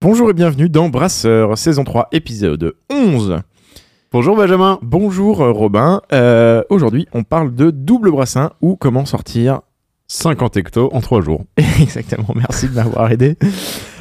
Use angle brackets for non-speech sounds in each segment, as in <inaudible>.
Bonjour et bienvenue dans Brasseur, saison 3, épisode 11. Bonjour Benjamin. Bonjour euh, Robin. Euh, Aujourd'hui, on parle de double brassin ou comment sortir. 50 hectos en 3 jours. <laughs> Exactement, merci de m'avoir aidé.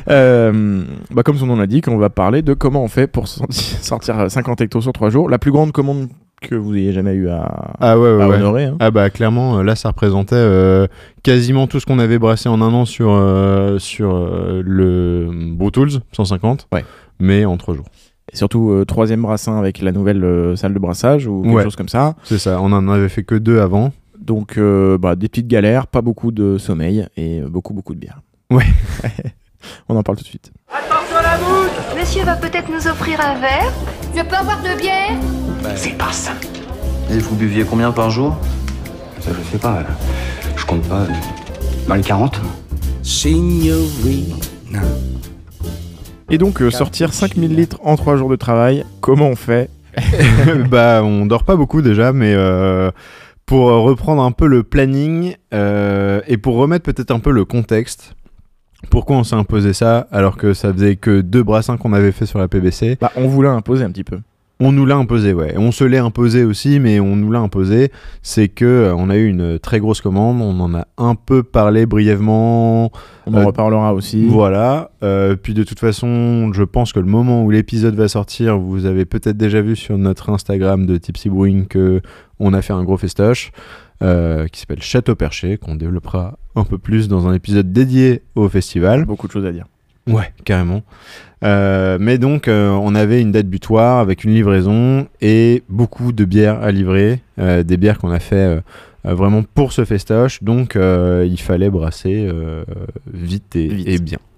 Euh, bah comme son nom l'indique, on va parler de comment on fait pour sorti- <laughs> sortir 50 hectos sur 3 jours. La plus grande commande que vous ayez jamais eu à, Ah ouais, ouais, à ouais. honorer. hein. Ah bah clairement, euh, là ça représentait euh, quasiment tout ce qu'on avait brassé en un an sur, euh, sur euh, le Brew Tools 150, Ouais. mais en 3 jours. Et surtout, euh, troisième brassin avec la nouvelle euh, salle de brassage ou quelque Ouais. chose comme ça. C'est ça, on en avait fait que deux avant. Donc, euh, bah, des petites galères, pas beaucoup de sommeil et beaucoup, beaucoup de bière. Ouais. <laughs> on en parle tout de suite. Monsieur va peut-être nous offrir un verre Je peux avoir de bière Et vous buviez combien par jour? Ça, je sais pas. Je compte pas. Dans les 40 Et donc, euh, sortir 5000 litres en 3 jours de travail, comment on fait? <laughs> Bah on dort pas beaucoup déjà, mais euh, pour reprendre un peu le planning euh, et pour remettre peut-être un peu le contexte, pourquoi on s'est imposé ça alors que ça faisait que deux brassins qu'on avait fait sur la PBC bah, On vous l'a imposé un petit peu. On nous l'a imposé, ouais. On se l'est imposé aussi, mais on nous l'a imposé. C'est que euh, on a eu une très grosse commande. On en a un peu parlé brièvement. On en Euh, reparlera aussi. Voilà. Euh, puis de toute façon, je pense que le moment où l'épisode va sortir, vous avez peut-être déjà vu sur notre Instagram de Tipsy Brewing que on a fait un gros festoche euh, qui s'appelle Château Perché, qu'on développera un peu plus dans un épisode dédié au festival. Beaucoup de choses à dire. Ouais, carrément. Euh, mais donc, euh, on avait une date butoir avec une livraison et beaucoup de bières à livrer, euh, des bières qu'on a fait vraiment pour ce festoche. Donc, il fallait brasser vite, et, Vite. et bien. <laughs>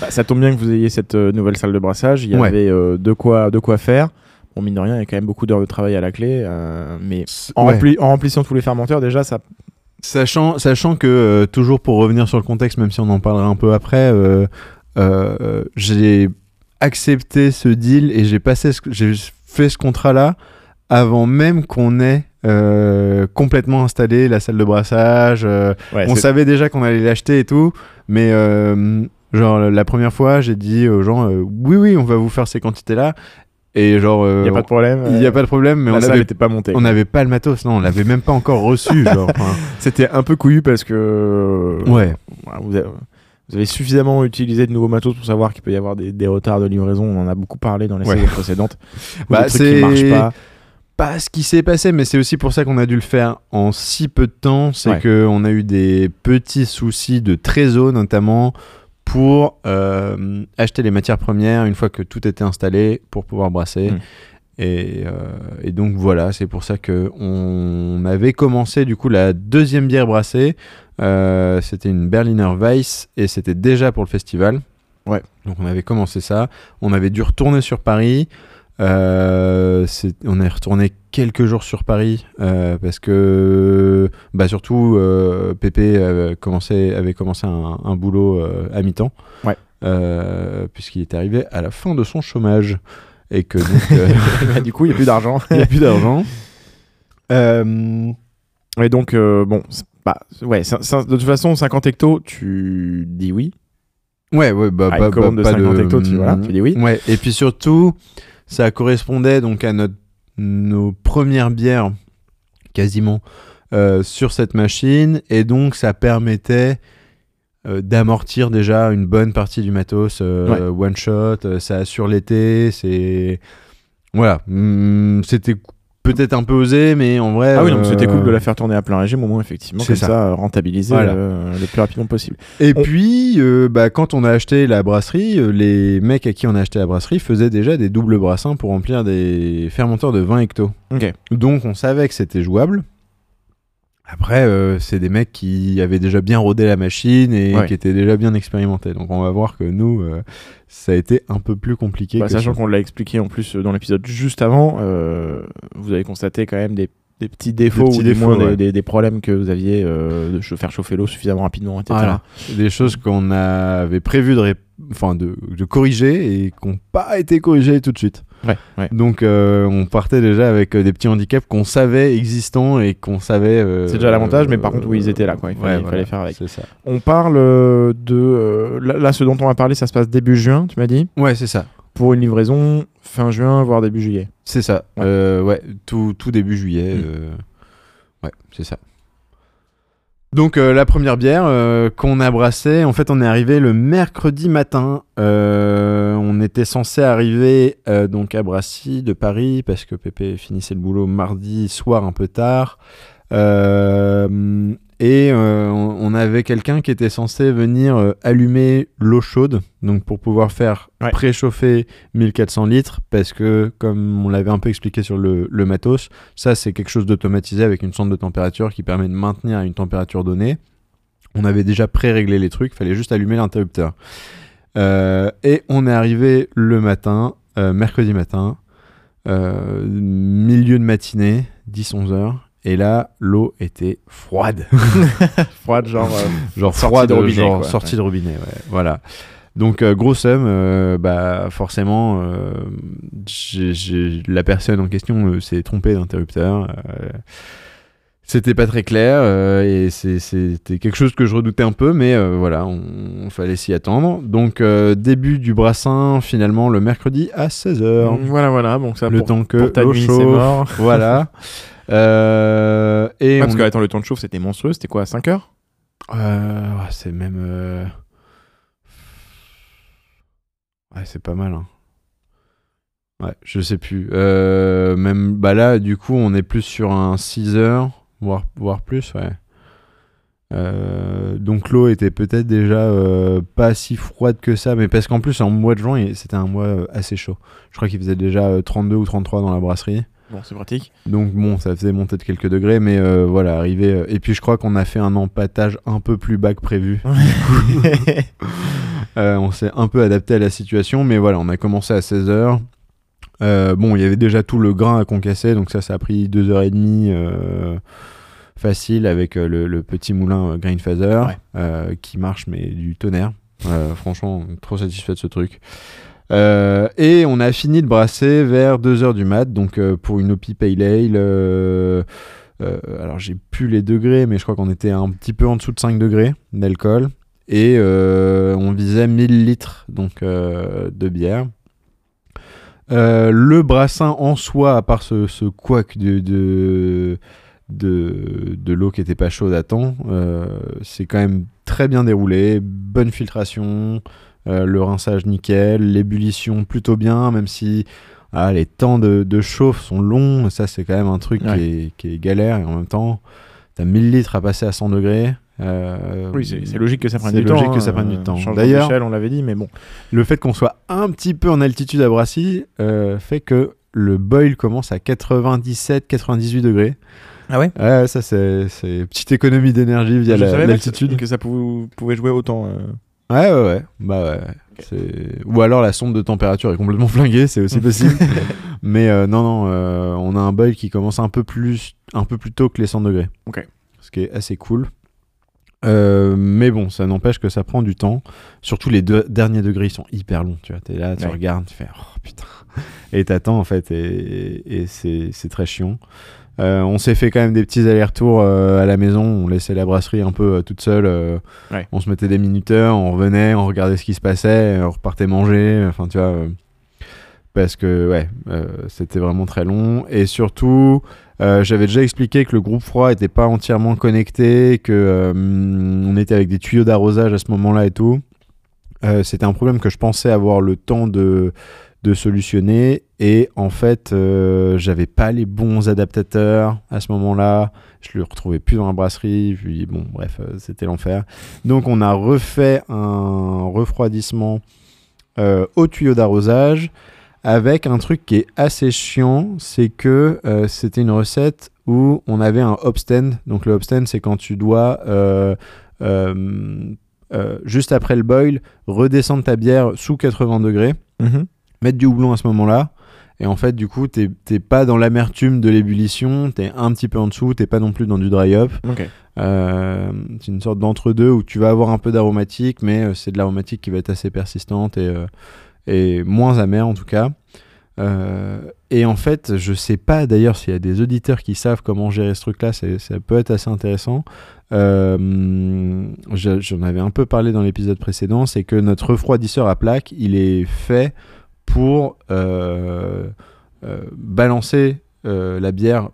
Bah, ça tombe bien que vous ayez cette nouvelle salle de brassage. Il y Ouais. avait de, quoi, de quoi faire. Bon, mine de rien, il y a quand même beaucoup d'heures de travail à la clé. euh, mais en, Ouais. rempli- en remplissant tous les fermenteurs, déjà, ça. Sachant, sachant que, euh, toujours pour revenir sur le contexte, même si on en parlera un peu après, euh, j'ai accepté ce deal et j'ai passé, ce- j'ai fait ce contrat-là avant même qu'on ait euh, complètement installé la salle de brassage. euh, Ouais, on savait déjà qu'on allait l'acheter et tout, mais euh, genre la première fois, j'ai dit aux gens, oui, oui, on va vous faire ces quantités-là. Et genre, euh, il n'y a pas de problème. il y a pas de problème, mais on avait pas montée. on n'avait pas le matos, non, on l'avait même pas encore reçu. <laughs> genre, enfin, C'était un peu couillu parce que. euh, ouais. vous, avez, vous avez suffisamment utilisé de nouveaux matos pour savoir qu'il peut y avoir des, des retards de livraison. On en a beaucoup parlé dans les Ouais. saisons précédentes. <laughs> Bah, c'est- pas. pas ce qui s'est passé, mais c'est aussi pour ça qu'on a dû le faire en si peu de temps. C'est Ouais. que on a eu des petits soucis de trésor, notamment pour euh, acheter les matières premières une fois que tout était installé pour pouvoir brasser. Mm. Et, euh, et donc voilà, c'est pour ça que on avait commencé du coup la deuxième bière brassée. Euh, c'était une Berliner Weiss et c'était déjà pour le festival. Ouais. Donc on avait commencé ça. On avait dû retourner sur Paris. Euh, c'est- on est retourné quelques jours sur Paris euh, parce que bah surtout euh, Pépé avait commencé, avait commencé un, un boulot euh, à mi-temps Ouais. Euh, puisqu'il était arrivé à la fin de son chômage et que donc <laughs> euh, Bah, du coup, il n'y a plus d'argent. <laughs> il n'y a plus d'argent. Et donc, bon, pas- ouais, de toute façon, 50 hectos, tu dis oui. ouais, ouais, bah, À bah, bah, de pas 50 hectos, tu, voilà, tu dis oui. Ouais, et puis surtout, ça correspondait donc à notre, nos premières bières, quasiment, euh, sur cette machine, et donc ça permettait euh, d'amortir déjà une bonne partie du matos euh, one shot, ça assure l'été, c'est... Voilà, Hum, c'était peut-être un peu osé, mais en vrai... Ah oui, donc c'était euh, cool de la faire tourner à plein régime, au moins, effectivement, comme ça, ça. euh, rentabiliser Voilà. euh, le plus rapidement possible. Et On- puis, bah, quand on a acheté la brasserie, les mecs à qui on a acheté la brasserie faisaient déjà des doubles brassins pour remplir des fermenteurs de 20 hectos. Ok. Donc on savait que c'était jouable. Après, euh, c'est des mecs qui avaient déjà bien rodé la machine et Ouais. qui étaient déjà bien expérimentés. Donc on va voir que nous, euh, ça a été un peu plus compliqué. Bah, que sachant qu'on l'a expliqué en plus euh, dans l'épisode juste avant, euh, vous avez constaté quand même des des petits défauts petits ou défauts, du moins ouais. des, des- des problèmes que vous aviez euh, de ch- faire chauffer l'eau suffisamment rapidement, etc. Voilà. Des choses qu'on avait prévu de, enfin, de, de corriger et qui n'ont pas été corrigées tout de suite. Ouais, ouais. Donc euh, on partait déjà avec euh, des petits handicaps qu'on savait existants et qu'on savait. euh, C'est déjà l'avantage, mais par contre, oui, ils étaient là, quoi. Il fallait- il voilà, fallait faire avec. Ça. On parle de euh, là, là, ce dont on va parler, ça se passe début juin, tu m'as dit, Ouais, c'est ça. Pour une livraison fin juin, voire début juillet. C'est ça. Ouais. Euh, ouais, tout, tout début juillet. Mm. euh, Ouais, c'est ça. Donc euh, la première bière qu'on a brassée, en fait on est arrivé le mercredi matin. On était censé arriver donc à Brassy de Paris parce que Pépé finissait le boulot mardi soir un peu tard. Euh, et euh, on avait quelqu'un qui était censé venir euh, allumer l'eau chaude, donc pour pouvoir faire Ouais. préchauffer 1400 litres, parce que comme on l'avait un peu expliqué sur le, le matos, ça c'est quelque chose d'automatisé avec une sonde de température qui permet de maintenir à une température donnée. On avait déjà pré-réglé les trucs, fallait juste allumer l'interrupteur. Euh, et on est arrivé le matin, mercredi matin, milieu de matinée, 10-11 heures. Et là, l'eau était froide. <laughs> <laughs> Froide, genre. euh, genre Sortie froide, de robinet, genre quoi. sortie de robinet, ouais. Voilà. Donc euh, gros somme, euh, bah forcément, euh, la personne en question s'est trompée d'interrupteur. c'était pas très clair et c'était quelque chose que je redoutais un peu, mais voilà, on, on fallait s'y attendre. Donc début du brassin finalement le mercredi à 16h. voilà, voilà. Donc ça, le pour, temps que pour ta l'eau nuit, mort. Voilà. <laughs> Euh, et Ouais, parce on- que attends, le temps de chauffe, c'était monstrueux. C'était quoi, 5 heures? Euh, ouais, c'est même. euh, Ouais, c'est pas mal. hein. Ouais, je sais plus. Même bah là, du coup, on est plus sur un 6 heures, voire, voire plus, ouais. Euh, donc l'eau était peut-être déjà euh, pas si froide que ça, mais parce qu'en plus en mois de juin c'était un mois assez chaud. Je crois qu'il faisait déjà euh, 32 ou 33 dans la brasserie. Bon, c'est pratique. Donc bon, ça faisait monter de quelques degrés, mais euh, voilà, arrivé. euh, Et puis je crois qu'on a fait un empattage un peu plus bas que prévu. <laughs> Euh, on s'est un peu adapté à la situation, mais voilà, on a commencé à 16h. bon, il y avait déjà tout le grain à concasser, donc ça, ça a pris 2h30 euh, facile avec le, le petit moulin Ouais. euh, qui marche, mais du tonnerre. Franchement, trop satisfait de ce truc. Euh, et on a fini de brasser vers 2h du mat, donc euh, pour une OPI Pale Ale. euh, alors j'ai plus les degrés, mais je crois qu'on était un petit peu en dessous de 5 degrés d'alcool. Et on visait 1000 litres donc, de bière. Le brassin en soi, à part ce, ce de, de, de, l'eau qui était pas chaude à temps, c'est quand même très bien déroulé, bonne filtration, euh, le rinçage nickel, l'ébullition plutôt bien, même si ah, les temps de, de chauffe sont longs, ça c'est quand même un truc Ouais. qui, est, qui est galère, et en même temps, t'as 1000 litres à passer à 100 degrés. euh, Oui, c'est c'est logique que ça prenne c'est du temps. logique que hein, ça prenne du temps. D'ailleurs- on l'avait dit, mais bon. le fait qu'on soit un petit peu en altitude à Brassy euh, fait que le boil commence à 97-98 degrés. Ah ouais? Ouais, ça c'est c'est petite économie d'énergie via Je la- l'altitude. que, ça pouvait, pouvait jouer autant. euh. Ouais, ouais, ouais. Bah ouais. C'est- Ou alors la sonde de température est complètement <laughs> flinguée, c'est aussi possible. <laughs> Mais euh, non, non, euh, on a un boil qui commence un peu plus, un peu plus tôt que les 100 degrés. Ok. Ce qui est assez cool. Euh, mais bon, ça n'empêche que ça prend du temps. Surtout les deux derniers degrés, ils sont hyper longs. Tu vois, t'es là, tu Ouais. regardes, tu fais oh putain. Et t'attends en fait, et, et c'est c'est très chiant. Euh, on s'est fait quand même des petits allers-retours euh, à la maison. On laissait la brasserie un peu euh, toute seule. Ouais. On se mettait des minuteurs, on revenait, on regardait ce qui se passait, on repartait manger. Enfin, tu vois. parce que, ouais, c'était vraiment très long. Et surtout, j'avais déjà expliqué que le groupe froid était pas entièrement connecté, que on était avec des tuyaux d'arrosage à ce moment-là et tout. C'était un problème que je pensais avoir le temps de, de solutionner. Et en fait, euh, j'avais pas les bons adaptateurs à ce moment-là. Je le retrouvais plus dans la brasserie. Puis bon, bref, euh, c'était l'enfer. Donc, on a refait un refroidissement euh, au tuyau d'arrosage avec un truc qui est assez chiant. C'est que c'était une recette où on avait un hop stand. Donc, le hop stand, c'est quand tu dois. juste après le boil, redescendre ta bière sous 80 degrés Mhm. Mettre du houblon à ce moment-là Et en fait, du coup, t'es pas dans l'amertume de l'ébullition, t'es un petit peu en dessous, t'es pas non plus dans du dry up. Euh, c'est une sorte d'entre-deux où tu vas avoir un peu d'aromatique, mais euh, c'est de l'aromatique qui va être assez persistante et, euh, et moins amère en tout cas. Euh, et en fait, je sais pas d'ailleurs s'il y a des auditeurs qui savent comment gérer ce truc-là, ça peut être assez intéressant. Je- J'en avais un peu parlé dans l'épisode précédent, c'est que notre refroidisseur à plaque, il est fait pour euh, euh, balancer euh, la bière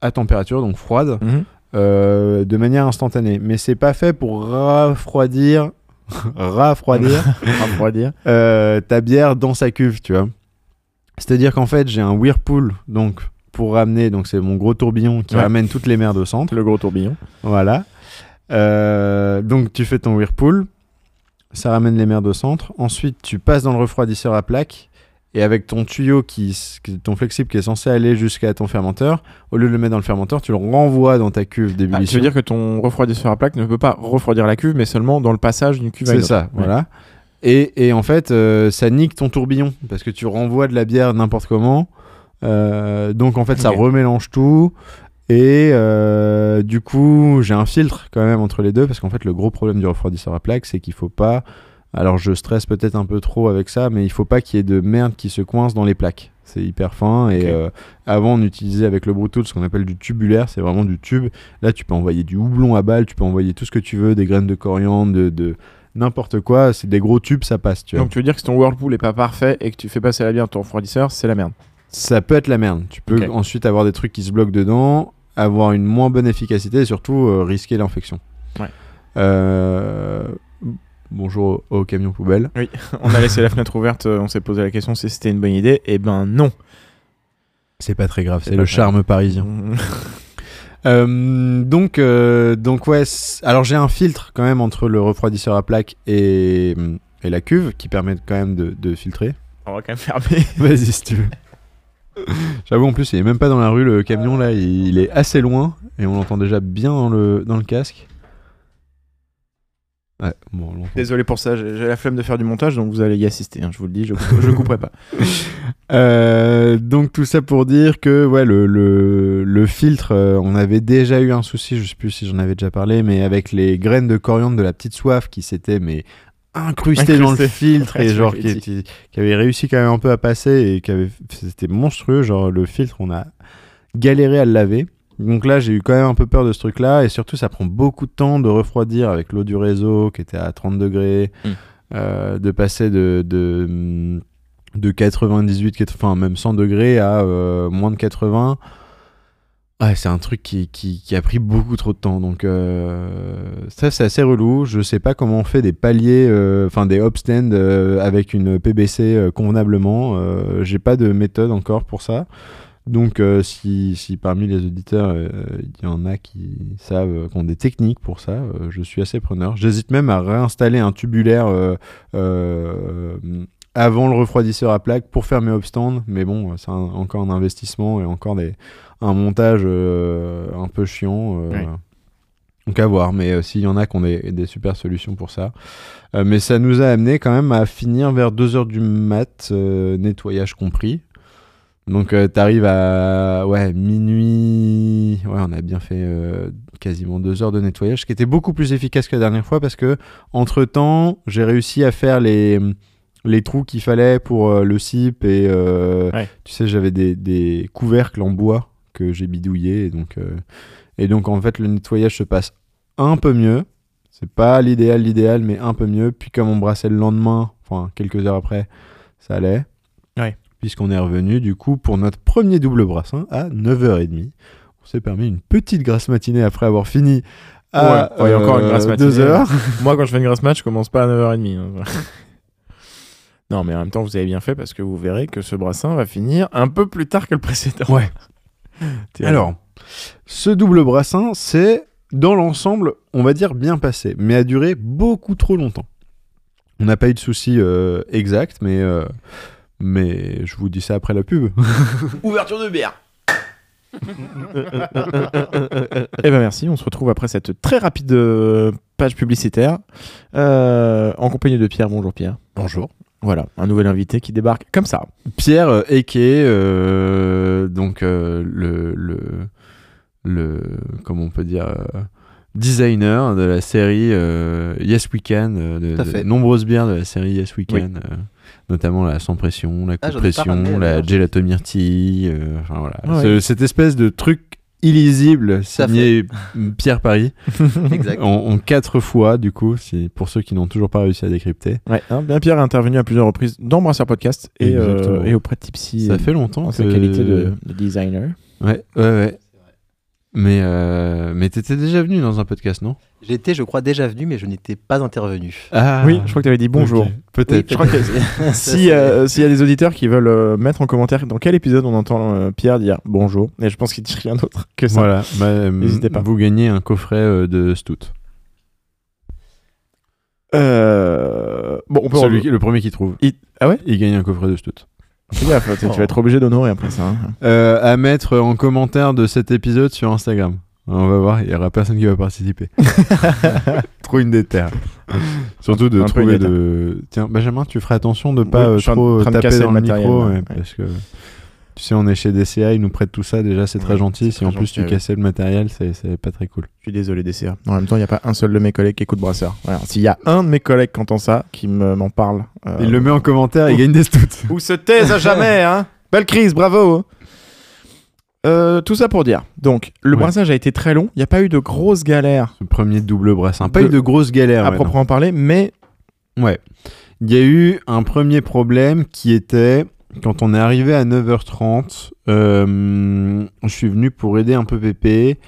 à température, donc froide, Mhm. de manière instantanée. Mais c'est pas fait pour refroidir <laughs> Refroidir. <laughs> euh, ta bière dans sa cuve, tu vois. C'est-à-dire qu'en fait, j'ai un whirlpool, donc pour ramener, donc c'est mon gros tourbillon qui Ouais. ramène toutes les merdes au centre. Le gros tourbillon. Voilà. Euh, donc tu fais ton whirlpool, ça ramène les merdes au centre. Ensuite, tu passes dans le refroidisseur à plaque. Et avec ton tuyau, qui, ton flexible qui est censé aller jusqu'à ton fermenteur, au lieu de le mettre dans le fermenteur, tu le renvoies dans ta cuve Ah, tu d'ébullition. veux dire que ton refroidisseur à plaque ne peut pas refroidir la cuve, mais seulement dans le passage d'une cuve à une C'est autre. ça, voilà. Et, et en fait, euh, ça nique ton tourbillon parce que tu renvoies de la bière n'importe comment. Euh, donc en fait, ça remélange tout. Et euh, du coup, j'ai un filtre quand même entre les deux parce qu'en fait, le gros problème du refroidisseur à plaque, c'est qu'il faut pas. Alors, je stresse peut-être un peu trop avec ça, mais il faut pas qu'il y ait de merde qui se coince dans les plaques. C'est hyper fin. Et euh, avant, on utilisait avec le Bluetooth ce qu'on appelle du tubulaire. C'est vraiment du tube. Là, tu peux envoyer du houblon à balle, tu peux envoyer tout ce que tu veux, des graines de coriandre, de, de n'importe quoi. C'est des gros tubes, ça passe. Tu vois. Donc tu veux dire que si ton whirlpool est pas parfait et que tu fais passer la bière ton refroidisseur, c'est la merde. Ça peut être la merde. Tu peux ensuite avoir des trucs qui se bloquent dedans, avoir une moins bonne efficacité et surtout euh, risquer l'infection. Ouais. Euh, Bonjour au, au camion poubelle. <laughs> on a laissé la fenêtre ouverte, euh, on s'est posé la question si c'était une bonne idée. Et ben non. C'est pas très grave, C'est le charme parisien. <laughs> Euh, donc, euh, donc ouais. Alors j'ai un filtre quand même entre le refroidisseur à plaque et, et la cuve qui permet quand même de, de filtrer. on va quand même fermer. <laughs> Vas-y si tu veux. J'avoue en plus il est même pas dans la rue le camion là, il, est assez loin et on l'entend déjà bien dans le, dans le casque. Ouais, bon, on. Désolé pour ça, j'ai j'ai la flemme de faire du montage, donc vous allez y assister. hein, je vous le dis, je, je couperai pas. <laughs> Euh, donc tout ça pour dire que ouais le, le, le filtre, euh, on avait déjà eu un souci, je sais plus si j'en avais déjà parlé, mais avec les graines de coriandre de la petite soif qui s'étaient mais incrustées dans le filtre et genre qui, avait réussi quand même un peu à passer et qui avait c'était monstrueux, genre le filtre on a galéré à le laver. Donc là, j'ai eu quand même un peu peur de ce truc-là, et surtout, ça prend beaucoup de temps de refroidir avec l'eau du réseau qui était à 30 degrés, Mm. euh, de passer de, de, de 98, 80, enfin même 100 degrés à euh, moins de 80. C'est un truc qui, a pris beaucoup trop de temps, donc euh, ça c'est assez relou. Je sais pas comment on fait des paliers, euh, enfin des hop stands euh, avec une PBC euh, convenablement. J'ai pas de méthode encore pour ça. Donc, si, parmi les auditeurs, il y en a qui savent, qui ont des techniques pour ça, je suis assez preneur. J'hésite même à réinstaller un tubulaire avant le refroidisseur à plaque pour faire mes upstands, mais bon, c'est encore un investissement et encore des, un montage euh, un peu chiant. euh, Oui. Donc à voir, mais euh, s'il y en a qui ont des, super solutions pour ça. Mais ça nous a amené quand même à finir vers 2h du mat, nettoyage compris. Donc euh, t'arrives à ouais, minuit. Ouais, on a bien fait euh, quasiment deux heures de nettoyage, ce qui était beaucoup plus efficace que la dernière fois parce que entre temps, j'ai réussi à faire les, les trous qu'il fallait pour euh, le CIP et Ouais. tu sais, j'avais des, des couvercles en bois que j'ai bidouillés et donc euh, et donc en fait le nettoyage se passe un peu mieux. C'est pas l'idéal, l'idéal, mais un peu mieux. Puis comme on brassait le lendemain, enfin quelques heures après, ça allait. Ouais. Puisqu'on est revenu du coup pour notre premier double brassin à 9h30. On s'est permis une petite grasse matinée après avoir fini à Ouais, ouais, matinée. 2h. <laughs> Moi, quand je fais une grasse match, je commence pas à 9h30. hein. <laughs> non, mais en même temps, vous avez bien fait parce que vous verrez que ce brassin va finir un peu plus tard que le précédent. Ouais. <laughs> Alors, ce double brassin, c'est dans l'ensemble, on va dire bien passé, mais a duré beaucoup trop longtemps. On n'a pas eu de soucis euh, exacts, mais, euh, mais je vous dis ça après la pub. <laughs> Ouverture de bière. <laughs> Eh ben merci, on se retrouve après cette très rapide euh, page publicitaire euh, en compagnie de Pierre. Bonjour Pierre. Bonjour. Voilà, un nouvel invité qui débarque comme ça. Pierre euh, Eke, euh, donc euh, le, le, le, comment on peut dire, euh, designer de la série euh, Yes We Can, euh, de, de nombreuses bières de la série Yes We Can, euh, notamment la sans pression, la Ah, coup j'en ai pas ramené, pression, la gelato myrtille, euh, enfin voilà, Ouais. Cette espèce de truc illisible signé Pierre Paris <laughs> Exact. en, en quatre fois du coup, si, pour ceux qui n'ont toujours pas réussi à décrypter. Ouais, hein, bien Pierre est intervenu à plusieurs reprises dans Brasseur Podcast et, euh, et auprès de Tipsy Ça fait longtemps en sa qualité de, de designer. Ouais, ouais, ouais. Mais, euh, mais t'étais déjà venu dans un podcast, non? J'étais, je crois, déjà venu, mais je n'étais pas intervenu. Ah Oui, je crois que tu avais dit bonjour. Peut-être. Que <laughs> si euh, s'il y a des auditeurs qui veulent euh, mettre en commentaire dans quel épisode on entend euh, Pierre dire bonjour, et je pense qu'il dit rien d'autre que ça. Voilà, bah, N'hésitez pas. Vous gagnez un coffret euh, de Stout. Euh, Bon, on peut Celui qui- le premier qui trouve. Il- Ah ouais? Il gagne un coffret de Stout. Fais gaffe, tu tu vas être obligé d'honorer après ça. hein. Euh, à mettre en commentaire de cet épisode sur Instagram. On va voir, il y aura personne qui va participer. <laughs> Trop une déterre. Surtout de Un peu trouver une de. Tiens, Benjamin, tu ferais attention de pas Oui, euh, je suis en trop train de taper casser dans le le matériel, micro, là. ouais, Ouais. parce que tu sais, on est chez DCA, ils nous prêtent tout ça. Déjà, c'est très gentil. Si en plus gentil, tu ouais. cassais le matériel, c'est pas très cool. Je suis désolé DCA. En même temps, il n'y a pas un seul de mes collègues qui écoute Brasseur. Voilà. S'il y a un de mes collègues qui entend ça, qui me- m'en parle. euh, Il le met en commentaire, il gagne des Stouts. <laughs> Ou se taise à jamais, hein Belle crise, bravo Euh, tout ça pour dire. Donc, le Ouais. brassage a été très long. Il n'y a pas eu de grosses galères Ce premier double brassin. Pas De- eu de grosses galères. à ouais, proprement parler, mais. Ouais. Il y a eu un premier problème qui était quand on est arrivé à 9h30. euh, je suis venu pour aider un peu Pépé.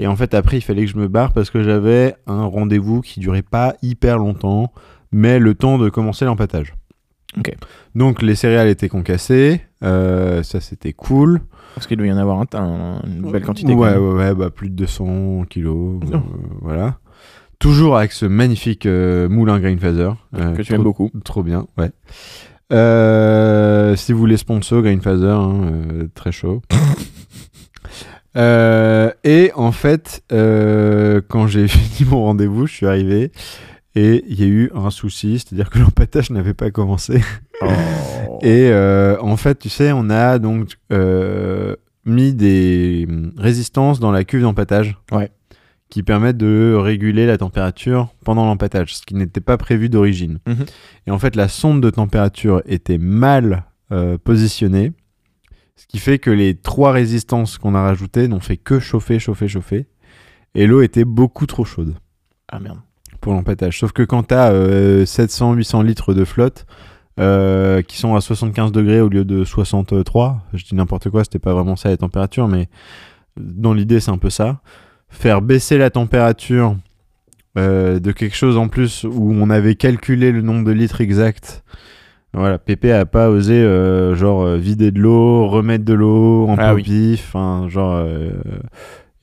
Et en fait, après, il fallait que je me barre parce que j'avais un rendez-vous qui durait pas hyper longtemps, mais le temps de commencer l'empattage. Ok. Donc, les céréales étaient concassées. euh, ça, c'était cool. parce qu'il doit y en avoir un, un- une belle quantité. quand Ouais, ouais, ouais, bah, plus de 200 kilos. Oh. euh, voilà. Toujours avec ce magnifique euh, moulin Greenfather. euh, Que tu trop- aimes beaucoup. Trop bien, ouais. Euh, si vous voulez sponsor Greenfather, hein, euh, très chaud. <laughs> Euh, et en fait, quand j'ai <laughs> fini mon rendez-vous, je suis arrivé et il y a eu un souci, c'est-à-dire que l'empattage n'avait pas commencé. Oh. <laughs> Et en fait, tu sais, on a donc mis des résistances dans la cuve d'empattage. Ouais. Qui permettent de réguler la température pendant l'empattage, ce qui n'était pas prévu d'origine. Mhm. Et en fait, la sonde de température était mal euh, positionnée, ce qui fait que les trois résistances qu'on a rajoutées n'ont fait que chauffer, chauffer, chauffer. Et l'eau était beaucoup trop chaude Ah merde. pour l'empattage. Sauf que quand tu as 700-800 litres de flotte euh, qui sont à 75 degrés au lieu de 63, je dis n'importe quoi, c'était pas vraiment ça la température, mais dans l'idée c'est un peu ça. Faire baisser la température euh, de quelque chose en plus où on avait calculé le nombre de litres exact. Voilà, Pépé a pas osé euh, genre euh, vider de l'eau, remettre de l'eau en Ah oui. genre euh,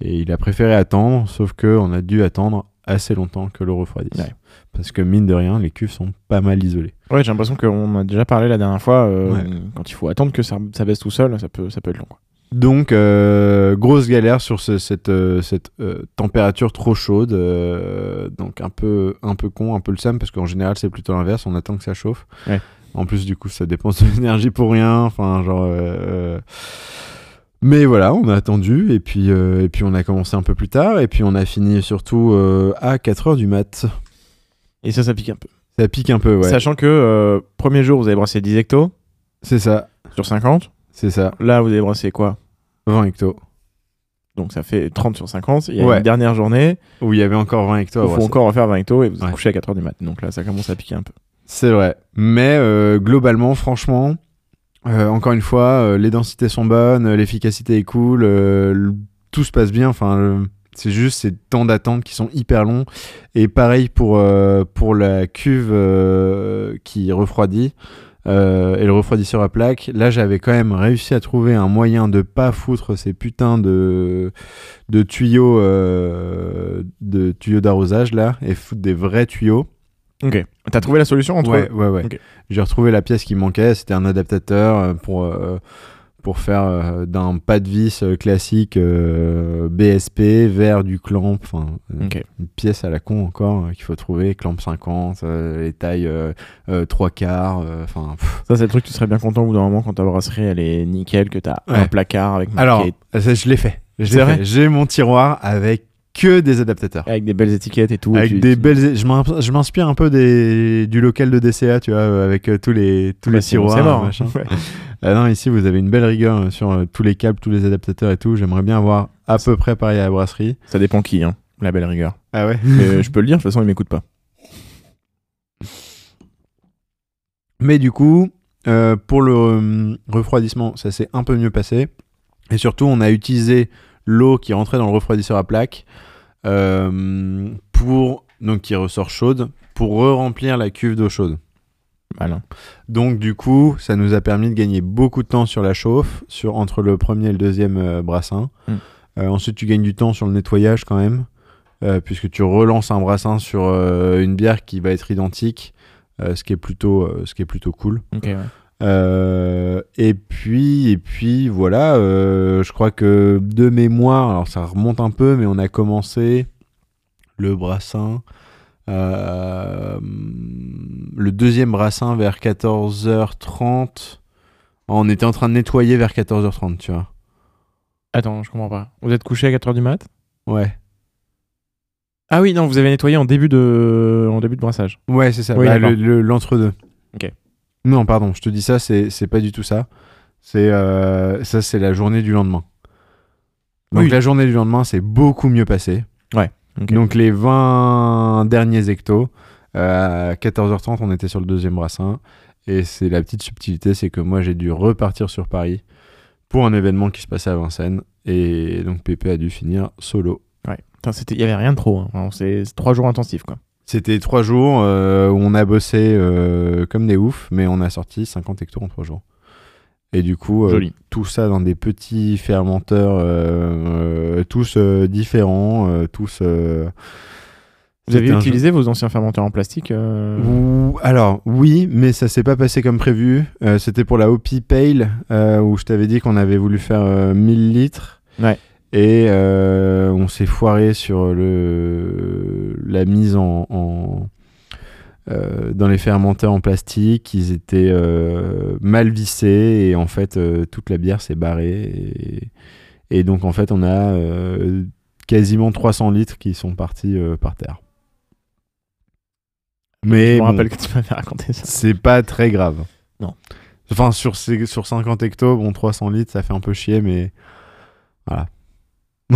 et il a préféré attendre, sauf que on a dû attendre assez longtemps que l'eau refroidisse. Ouais. Parce que mine de rien, les cuves sont pas mal isolées. Ouais, j'ai l'impression qu'on a déjà parlé la dernière fois. Ouais. Quand il faut attendre que ça, ça baisse tout seul, ça peut, ça peut être long. quoi. Donc, euh, grosse galère sur ce- cette, euh, cette euh, température trop chaude. euh, donc, un peu, un peu con, un peu le seum, parce qu'en général, c'est plutôt l'inverse. On attend que ça chauffe. Ouais. En plus, du coup, ça dépense de <laughs> l'énergie pour rien. Enfin, genre. Mais voilà, on a attendu. Et puis, et puis, on a commencé un peu plus tard. Et puis, on a fini surtout à 4h du mat. Et ça, ça pique un peu. Ça pique un peu, ouais. Sachant que premier jour, vous avez brassé 10 hectos C'est ça. sur 50. C'est ça. Là, vous avez brassé quoi? 20 hectos. Donc ça fait 30 sur 50. Il y a Ouais. une dernière journée. Où il y avait encore 20 hectos. à Il faut encore refaire 20 hectos et vous Ouais. couché à 4h du mat. Donc là, ça commence à piquer un peu. C'est vrai. Mais euh, globalement, franchement, euh, encore une fois, euh, les densités sont bonnes, euh, l'efficacité est cool, euh, le- tout se passe bien. Enfin, le- c'est juste ces temps d'attente qui sont hyper longs. Et pareil pour, euh, pour la cuve euh, qui refroidit. Euh, et le refroidisseur à plaque, là j'avais quand même réussi à trouver un moyen de pas foutre ces putains de, de tuyaux euh, de tuyaux d'arrosage là et foutre des vrais tuyaux. Ok. T'as trouvé la solution entre Ouais, ouais, ouais. Ok. J'ai retrouvé la pièce qui manquait, c'était un adaptateur euh, pour, euh, pour faire euh, d'un pas de vis euh, classique euh, BSP vers du clamp, enfin une pièce à la con encore qu'il faut trouver, clamp 50, euh, les tailles euh, euh, trois quarts, enfin. Ça, c'est le truc, tu serais bien content au bout d'un moment quand ta brasserie elle est nickel, que t'as un placard avec Alors, ça, je l'ai fait. J'ai mon tiroir avec que des adaptateurs. avec des belles étiquettes et tout. Avec tu- des tu- belles, je m'in- je m'inspire un peu des, du local de DCA, tu vois, euh, avec euh, tous les tous Bah, les sinon, tiroirs, c'est mort. machin. <laughs> Ouais. Ah non, ici vous avez une belle rigueur euh, sur tous les câbles, tous les adaptateurs et tout. J'aimerais bien avoir à peu près pareil à la brasserie. Ça dépend qui, hein, la belle rigueur. Ah ouais? Mais je peux le dire, de toute façon, il m'écoute pas. Mais du coup, euh, pour le euh, refroidissement, ça s'est un peu mieux passé. Et surtout, on a utilisé l'eau qui rentrait dans le refroidisseur à plaque euh, pour donc qui ressort chaude pour re-remplir la cuve d'eau chaude. Malin. Donc du coup, ça nous a permis de gagner beaucoup de temps sur la chauffe, sur entre le premier et le deuxième euh, brassin. Mm. Euh, ensuite, tu gagnes du temps sur le nettoyage quand même, puisque tu relances un brassin sur une bière qui va être identique, ce qui est plutôt, ce qui est plutôt cool. Ok, ouais. Euh, et puis, et puis voilà, euh, je crois que de mémoire, alors ça remonte un peu, mais on a commencé le brassin, euh, le deuxième brassin vers 14h30. On était en train de nettoyer vers 14h30, tu vois. Attends, je comprends pas. Vous êtes couché à 4h du mat? Ouais. Ah oui, non, vous avez nettoyé en début de, en début de brassage. Ouais, c'est ça. Oui, Bah, d'accord. le- le- L'entre-deux. Ok. Non, pardon, je te dis ça, c'est pas du tout ça. C'est euh, ça, c'est la journée du lendemain. Donc Oui. la journée du lendemain, c'est beaucoup mieux passé. Ok. Donc les 20 derniers hectos, euh, à 14h30, on était sur le deuxième brassin. Et c'est la petite subtilité, c'est que moi j'ai dû repartir sur Paris pour un événement qui se passait à Vincennes. Et donc Pépé a dû finir solo. Ouais. Il y avait rien de trop. hein. C'est trois jours intensifs, quoi. C'était trois jours euh, où on a bossé euh, comme des oufs, mais on a sorti 50 hectos en trois jours. Et du coup, euh, tout ça dans des petits fermenteurs, tous différents, tous. Vous avez utilisé vos anciens fermenteurs en plastique euh, alors oui, mais ça s'est pas passé comme prévu. Euh, C'était pour la Hopi Pale euh, où je t'avais dit qu'on avait voulu faire euh, 1000 litres. Ouais. Et euh, on s'est foiré sur le la mise en, en, euh, dans les fermenteurs en plastique. Ils étaient euh, mal vissés et en fait toute la bière s'est barrée. Et, et donc en fait on a quasiment 300 litres qui sont partis par terre. Mais Je me bon, rappelle que tu m'avais raconté ça. c'est pas très grave. Non. Enfin, sur, ces- sur 50 hectos, bon, 300 litres, ça fait un peu chier, mais voilà. <laughs>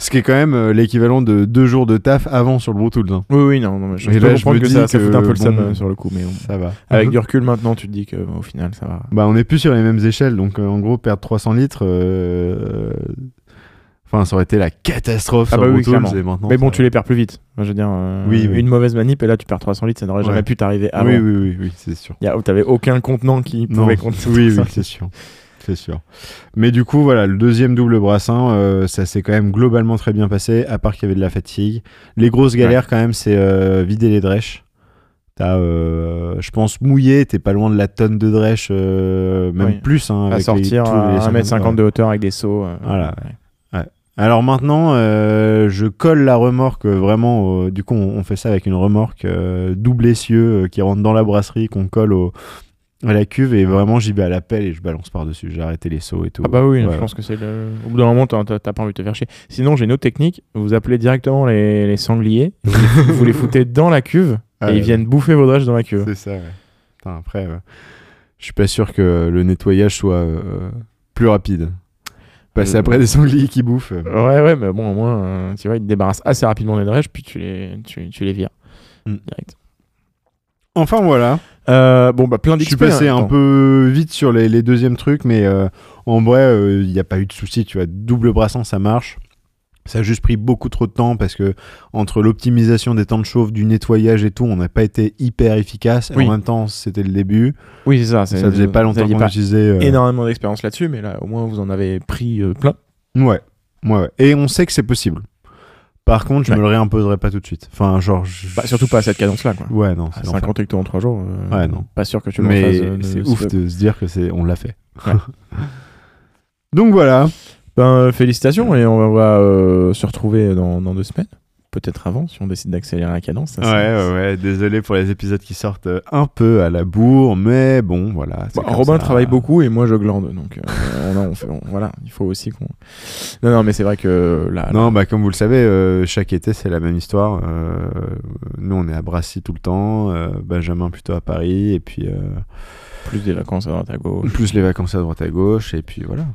Ce qui est quand même euh, l'équivalent de deux jours de taf avant sur le Tools. hein. Oui, oui, non, non mais je Et peux là, je comprendre me que dis ça, ça que, fout un peu le bon, euh, sur le coup, mais. Ça va. avec du recul maintenant, tu te dis que euh, final, ça va. Bah, on est plus sur les mêmes échelles, donc euh, en gros, perdre 300 litres, euh, enfin, ça aurait été la catastrophe Ah sur bah oui, et maintenant, mais bon, ça tu les perds plus vite. Enfin, je veux dire, euh, Oui, oui. une mauvaise manip et là, tu perds 300 litres, ça n'aurait jamais pu t'arriver va. avant. Oui, oui, oui, c'est sûr. T'avais aucun contenant qui Non, pouvait contenir oui, ça. oui, c'est sûr. C'est sûr. Mais du coup, voilà, le deuxième double brassin, euh, ça s'est quand même globalement très bien passé, à part qu'il y avait de la fatigue. Les grosses galères, quand même, c'est euh, vider les drèches. T'as, euh, je pense, mouillé, t'es pas loin de la tonne de drèche, même Oui. plus. Hein, à sortir les, à les 1m50 de hauteur avec des seaux. euh, Voilà. ouais. Alors maintenant, je colle la remorque vraiment. du coup, on, on fait ça avec une remorque double essieu qui rentre dans la brasserie, qu'on colle au, à la cuve et vraiment j'y vais à la pelle et je balance par-dessus. J'ai arrêté les seaux et tout. Ah bah oui, Ouais. je pense que c'est le. Au bout d'un moment, t'as pas envie de te faire chier. Sinon, j'ai une autre technique. Vous appelez directement les, les sangliers. <laughs> Vous les, foutez dans la cuve Ah et ouais. ils viennent bouffer vos drèches dans la cuve. C'est ça, ouais. Putain, après, je suis pas sûr que le nettoyage soit euh, plus rapide. Passer Euh, après des sangliers qui bouffent. euh, Ouais, ouais, mais bon, au moins, euh, tu vois, ils te débarrassent assez rapidement des drèches, puis tu les, tu, tu les vires. Mm. Direct. Enfin voilà. Euh, bon, bah, plein Je suis d'XP. passé hein. un peu vite sur les, les deuxièmes trucs, mais euh, en vrai, il n'y a pas eu de souci. Tu vois, double brassin, ça marche. Ça a juste pris beaucoup trop de temps parce que entre l'optimisation des temps de chauffe, du nettoyage et tout, on n'a pas été hyper efficace. Et. En même temps, c'était le début. Oui, c'est ça. c'est- Ça faisait pas longtemps qu'on utilisait. euh, énormément d'expérience là-dessus, mais là, au moins, vous en avez pris euh, plein. Ouais, ouais. Et on sait que c'est possible. Par contre, je Ouais. me le réimposerai pas tout de suite. Enfin, genre. je- Bah, surtout pas à cette cadence-là, quoi. Ouais, non, À c'est l'enfer. 50 hectos en 3 jours. euh, Ouais, non. Pas sûr que tu le Mais fasses, euh, c'est ouf de se dire que c'est on l'a fait. Ouais. <laughs> Donc voilà. Ben, félicitations et on va euh, se retrouver dans, dans deux semaines. Peut-être avant, si on décide d'accélérer la cadence. ça, Ouais, ouais, ouais, désolé pour les épisodes qui sortent euh, un peu à la bourre, mais bon, voilà. Robin ça. travaille beaucoup et moi je glande, donc euh, <laughs> on fait- on- voilà, il faut aussi qu'on. Non, non, mais c'est vrai que là, là, Non, bah comme vous le savez, euh, chaque été c'est la même histoire. Euh, nous on est à Brassy tout le temps, Benjamin plutôt à Paris, et puis plus des vacances à droite à gauche. plus les vacances à droite à gauche, et puis voilà.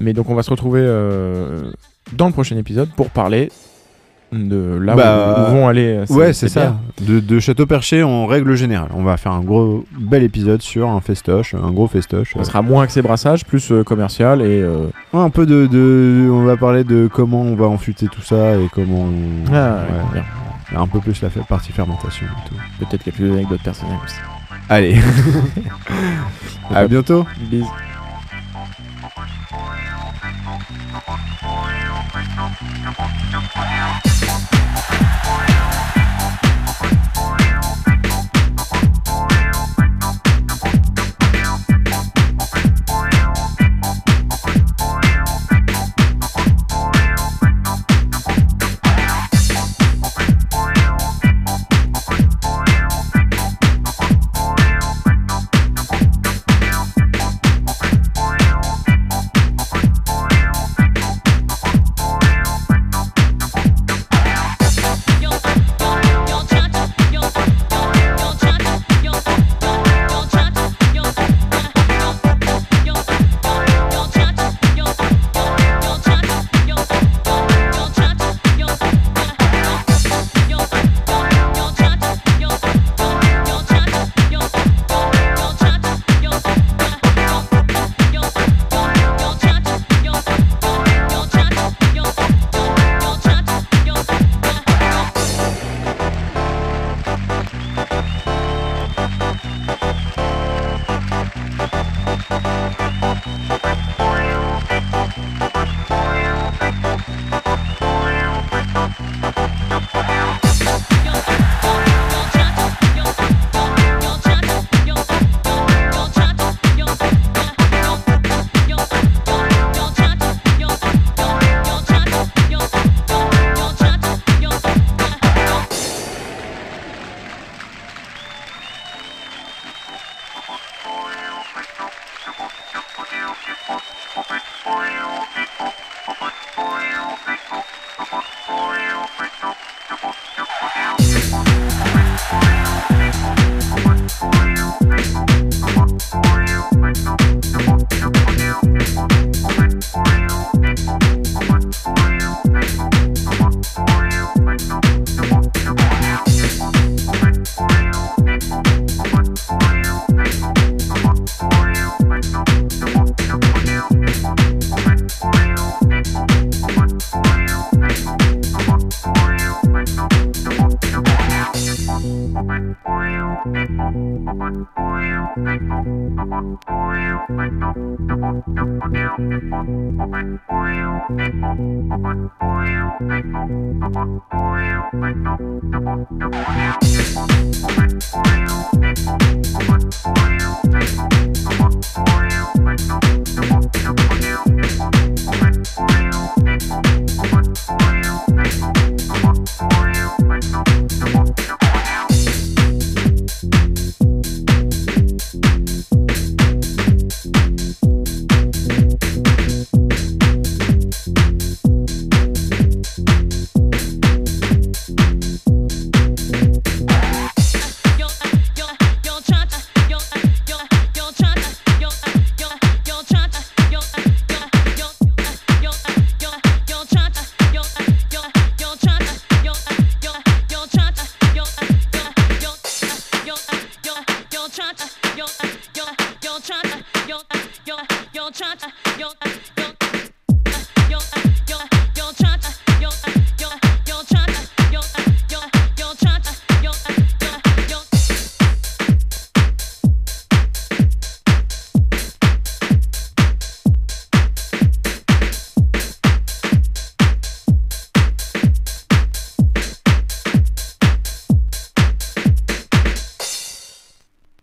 Mais donc on va se retrouver dans le prochain épisode pour parler de là où- Bah, où, vont aller. euh, ces- ouais, ces c'est ça. De, de Château Perché en règle générale. On va faire un gros bel épisode sur un festoche, un gros festoche. Ça sera moins axé brassage, plus euh, commercial et. euh, Ouais, un peu de, de- On va parler de comment on va enfuter tout ça et comment. on- Ah, ouais, bien. un peu plus la partie fermentation et tout. Peut-être qu'il y a plus d'anecdotes personnelles aussi. Allez, <laughs> à bientôt. Bisous. Thank you.